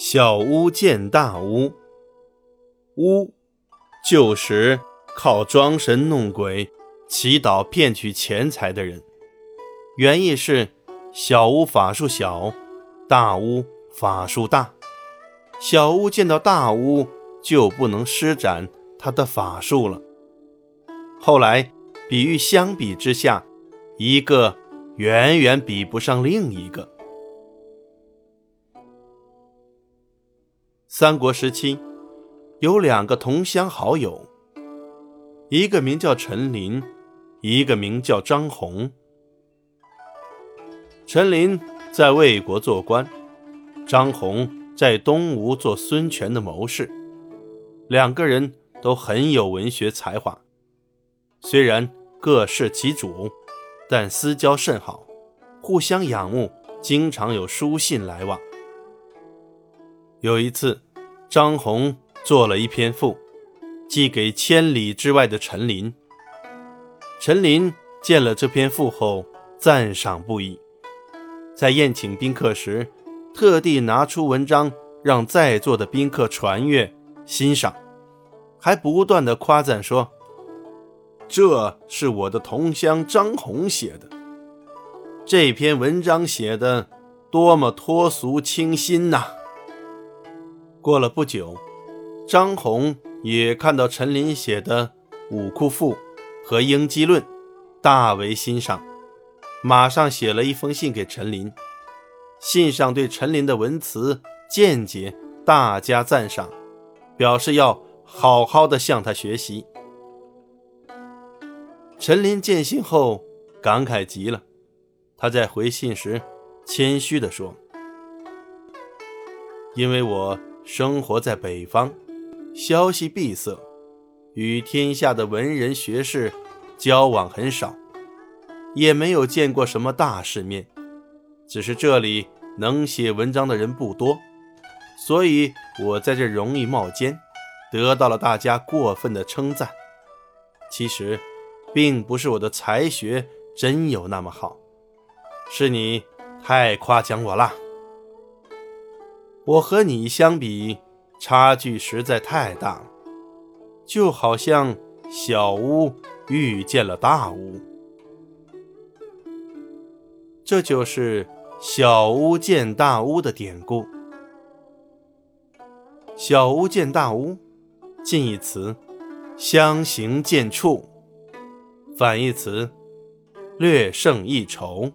小巫见大巫，巫就是靠装神弄鬼、祈祷骗取钱财的人。原意是小巫法术小，大巫法术大。小巫见到大巫就不能施展他的法术了。后来比喻相比之下，一个远远比不上另一个。三国时期，有两个同乡好友，一个名叫陈琳，一个名叫张宏。陈琳在魏国做官，张宏在东吴做孙权的谋士。两个人都很有文学才华，虽然各侍其主，但私交甚好，互相仰慕，经常有书信来往。有一次，张宏做了一篇赋，寄给千里之外的陈琳。陈琳见了这篇赋后，赞赏不已，在宴请宾客时，特地拿出文章让在座的宾客传阅欣赏，还不断的夸赞说：“这是我的同乡张宏写的，这篇文章写的多么脱俗清新呐！”过了不久，张宏也看到陈琳写的《武库赋》和《应激论》，大为欣赏，马上写了一封信给陈琳。信上对陈琳的文辞见解大加赞赏，表示要好好的向他学习。陈琳见信后感慨极了，他在回信时谦虚地说：“因为我。”生活在北方，消息闭塞，与天下的文人学士交往很少，也没有见过什么大世面。只是这里能写文章的人不多，所以我在这容易冒尖，得到了大家过分的称赞。其实，并不是我的才学真有那么好，是你太夸奖我了。我和你相比，差距实在太大，就好像小巫遇见了大巫。这就是“小巫见大巫”的典故。“小巫见大巫”，近义词“相形见绌”，反义词“略胜一筹”。